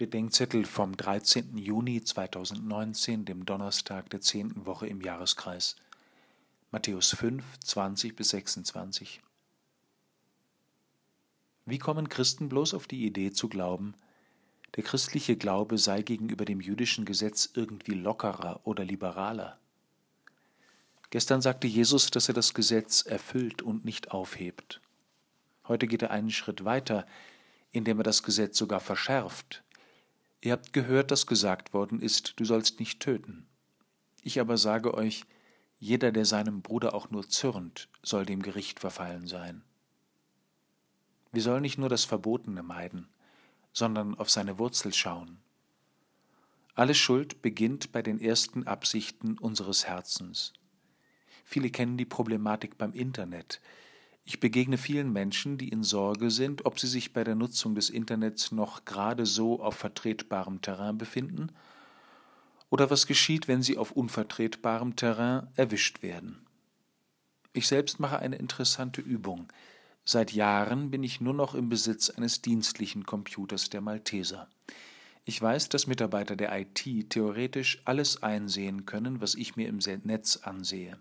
Bedenkzettel vom 13. Juni 2019, dem Donnerstag der zehnten Woche im Jahreskreis. Matthäus 5, 20 bis 26. Wie kommen Christen bloß auf die Idee zu glauben, der christliche Glaube sei gegenüber dem jüdischen Gesetz irgendwie lockerer oder liberaler? Gestern sagte Jesus, dass er das Gesetz erfüllt und nicht aufhebt. Heute geht er einen Schritt weiter, indem er das Gesetz sogar verschärft Ihr habt gehört, dass gesagt worden ist, du sollst nicht töten. Ich aber sage euch, jeder, der seinem Bruder auch nur zürnt, soll dem Gericht verfallen sein. Wir sollen nicht nur das Verbotene meiden, sondern auf seine Wurzel schauen. Alle Schuld beginnt bei den ersten Absichten unseres Herzens. Viele kennen die Problematik beim Internet, ich begegne vielen Menschen, die in Sorge sind, ob sie sich bei der Nutzung des Internets noch gerade so auf vertretbarem Terrain befinden oder was geschieht, wenn sie auf unvertretbarem Terrain erwischt werden. Ich selbst mache eine interessante Übung. Seit Jahren bin ich nur noch im Besitz eines dienstlichen Computers der Malteser. Ich weiß, dass Mitarbeiter der IT theoretisch alles einsehen können, was ich mir im Netz ansehe.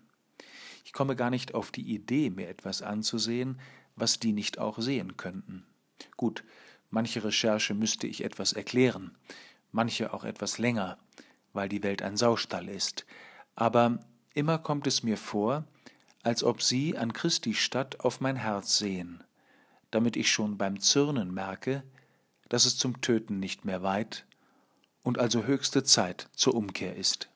Ich komme gar nicht auf die Idee, mir etwas anzusehen, was die nicht auch sehen könnten. Gut, manche Recherche müsste ich etwas erklären, manche auch etwas länger, weil die Welt ein Saustall ist, aber immer kommt es mir vor, als ob sie an Christi Stadt auf mein Herz sehen, damit ich schon beim Zürnen merke, dass es zum Töten nicht mehr weit und also höchste Zeit zur Umkehr ist.